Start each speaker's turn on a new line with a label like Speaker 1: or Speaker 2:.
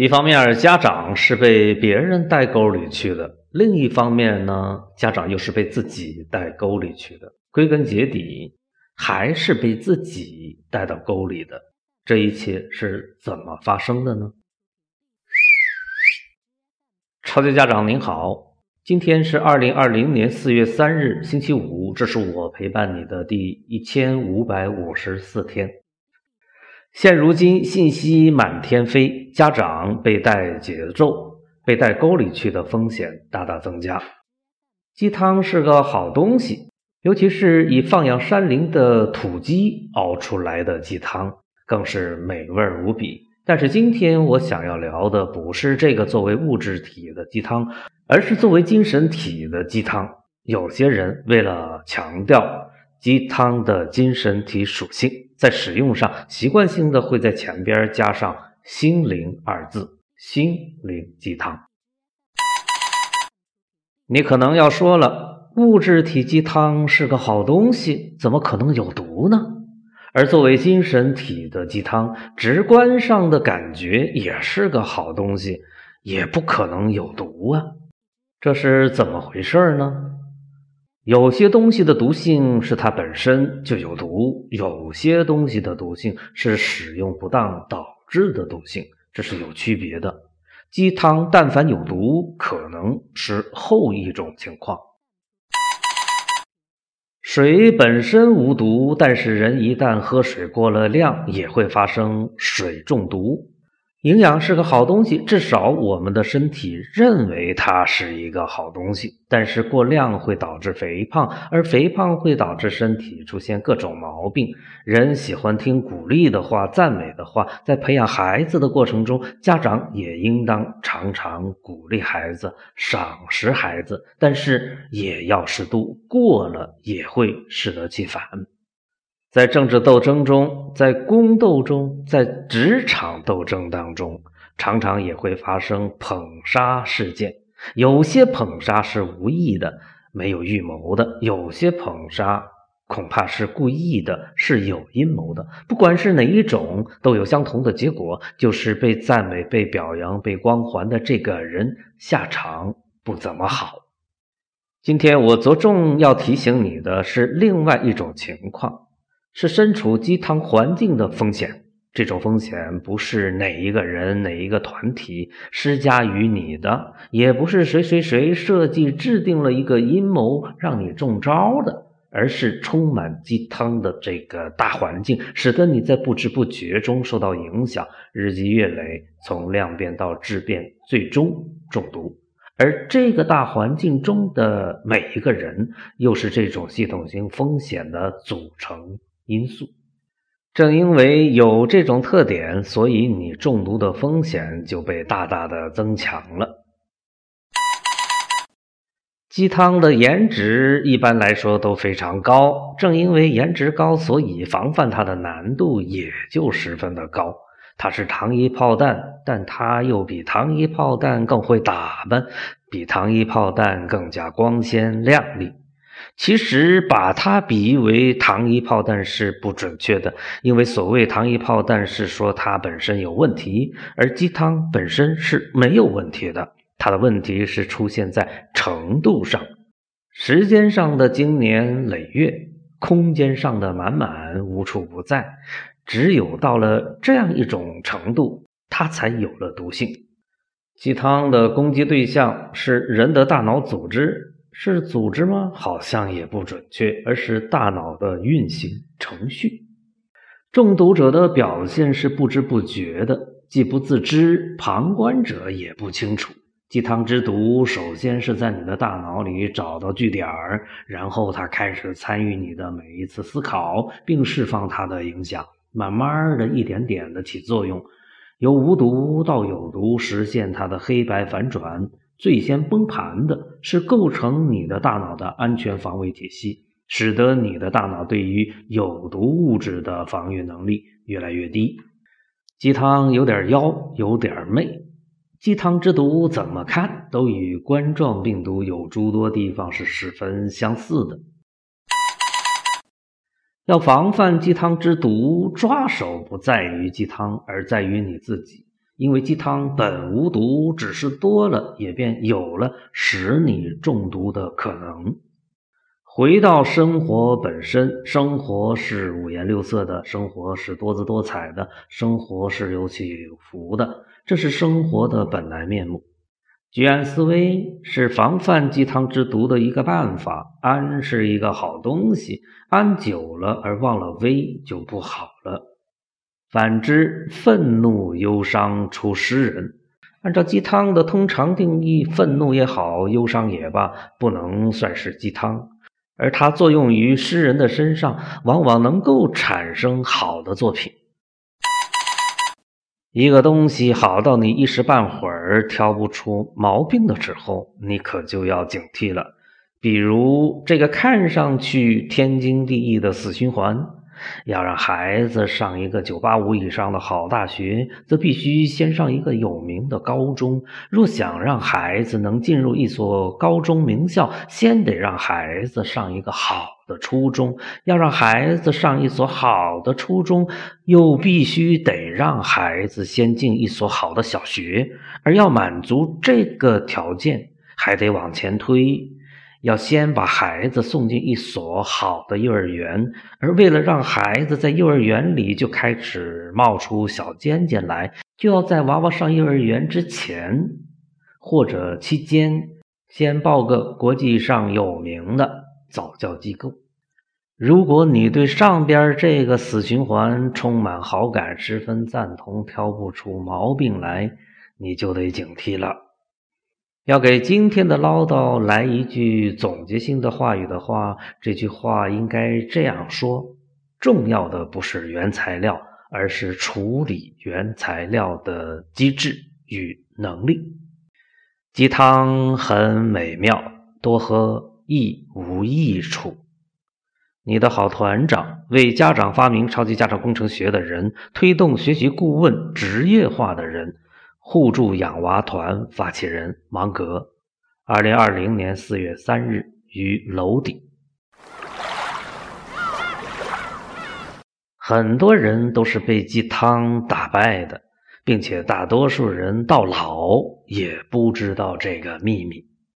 Speaker 1: 一方面，家长是被别人带沟里去的；另一方面呢，家长又是被自己带沟里去的。归根结底，还是被自己带到沟里的。这一切是怎么发生的呢？超级家长您好，今天是二零二零年四月三日，星期五，这是我陪伴你的第一千五百五十四天。现如今信息满天飞，家长被带节奏、被带沟里去的风险大大增加。鸡汤是个好东西，尤其是以放养山林的土鸡熬出来的鸡汤，更是美味无比。但是今天我想要聊的不是这个作为物质体的鸡汤，而是作为精神体的鸡汤。有些人为了强调鸡汤的精神体属性。在使用上，习惯性的会在前边加上“心灵”二字，“心灵鸡汤”。你可能要说了，物质体鸡汤是个好东西，怎么可能有毒呢？而作为精神体的鸡汤，直观上的感觉也是个好东西，也不可能有毒啊，这是怎么回事呢？有些东西的毒性是它本身就有毒，有些东西的毒性是使用不当导致的毒性，这是有区别的。鸡汤但凡有毒，可能是后一种情况。水本身无毒，但是人一旦喝水过了量，也会发生水中毒。营养是个好东西，至少我们的身体认为它是一个好东西。但是过量会导致肥胖，而肥胖会导致身体出现各种毛病。人喜欢听鼓励的话、赞美的话，在培养孩子的过程中，家长也应当常常鼓励孩子、赏识孩子，但是也要适度，过了也会适得其反。在政治斗争中，在宫斗中，在职场斗争当中，常常也会发生捧杀事件。有些捧杀是无意的，没有预谋的；有些捧杀恐怕是故意的，是有阴谋的。不管是哪一种，都有相同的结果，就是被赞美、被表扬、被光环的这个人下场不怎么好。今天我着重要提醒你的是另外一种情况。是身处鸡汤环境的风险，这种风险不是哪一个人、哪一个团体施加于你的，也不是谁谁谁设计制定了一个阴谋让你中招的，而是充满鸡汤的这个大环境，使得你在不知不觉中受到影响，日积月累，从量变到质变，最终中毒。而这个大环境中的每一个人，又是这种系统性风险的组成。因素，正因为有这种特点，所以你中毒的风险就被大大的增强了。鸡汤的颜值一般来说都非常高，正因为颜值高，所以防范它的难度也就十分的高。它是糖衣炮弹，但它又比糖衣炮弹更会打扮，比糖衣炮弹更加光鲜亮丽。其实把它比喻为糖衣炮弹是不准确的，因为所谓糖衣炮弹是说它本身有问题，而鸡汤本身是没有问题的。它的问题是出现在程度上，时间上的经年累月，空间上的满满无处不在。只有到了这样一种程度，它才有了毒性。鸡汤的攻击对象是人的大脑组织。是组织吗？好像也不准确，而是大脑的运行程序。中毒者的表现是不知不觉的，既不自知，旁观者也不清楚。鸡汤之毒，首先是在你的大脑里找到据点儿，然后它开始参与你的每一次思考，并释放它的影响，慢慢的一点点的起作用，由无毒到有毒，实现它的黑白反转。最先崩盘的是构成你的大脑的安全防卫体系，使得你的大脑对于有毒物质的防御能力越来越低。鸡汤有点妖，有点媚。鸡汤之毒怎么看都与冠状病毒有诸多地方是十分相似的。要防范鸡汤之毒，抓手不在于鸡汤，而在于你自己。因为鸡汤本无毒，只是多了，也便有了使你中毒的可能。回到生活本身，生活是五颜六色的，生活是多姿多彩的，生活是有起有伏的，这是生活的本来面目。居安思危是防范鸡汤之毒的一个办法。安是一个好东西，安久了而忘了危就不好了。反之，愤怒、忧伤出诗人。按照鸡汤的通常定义，愤怒也好，忧伤也罢，不能算是鸡汤，而它作用于诗人的身上，往往能够产生好的作品。一个东西好到你一时半会儿挑不出毛病的时候，你可就要警惕了。比如这个看上去天经地义的死循环：要让孩子上一个九八五以上的好大学，则必须先上一个有名的高中；若想让孩子能进入一所高中名校，先得让孩子上一个好。的初中要让孩子上一所好的初中，又必须得让孩子先进一所好的小学，而要满足这个条件，还得往前推，要先把孩子送进一所好的幼儿园，而为了让孩子在幼儿园里就开始冒出小尖尖来，就要在娃娃上幼儿园之前或者期间，先报个国际上有名的。早教机构，如果你对上边这个死循环充满好感，十分赞同，挑不出毛病来，你就得警惕了。要给今天的唠叨来一句总结性的话语的话，这句话应该这样说：重要的不是原材料，而是处理原材料的机制与能力。鸡汤很美妙，多喝。亦无益处。你的好团长，为家长发明超级家长工程学的人，推动学习顾问职业化的人，互助养娃团发起人芒格，二零二零年四月三日于楼顶。很多人都是被鸡汤打败的，并且大多数人到老也不知道这个秘密。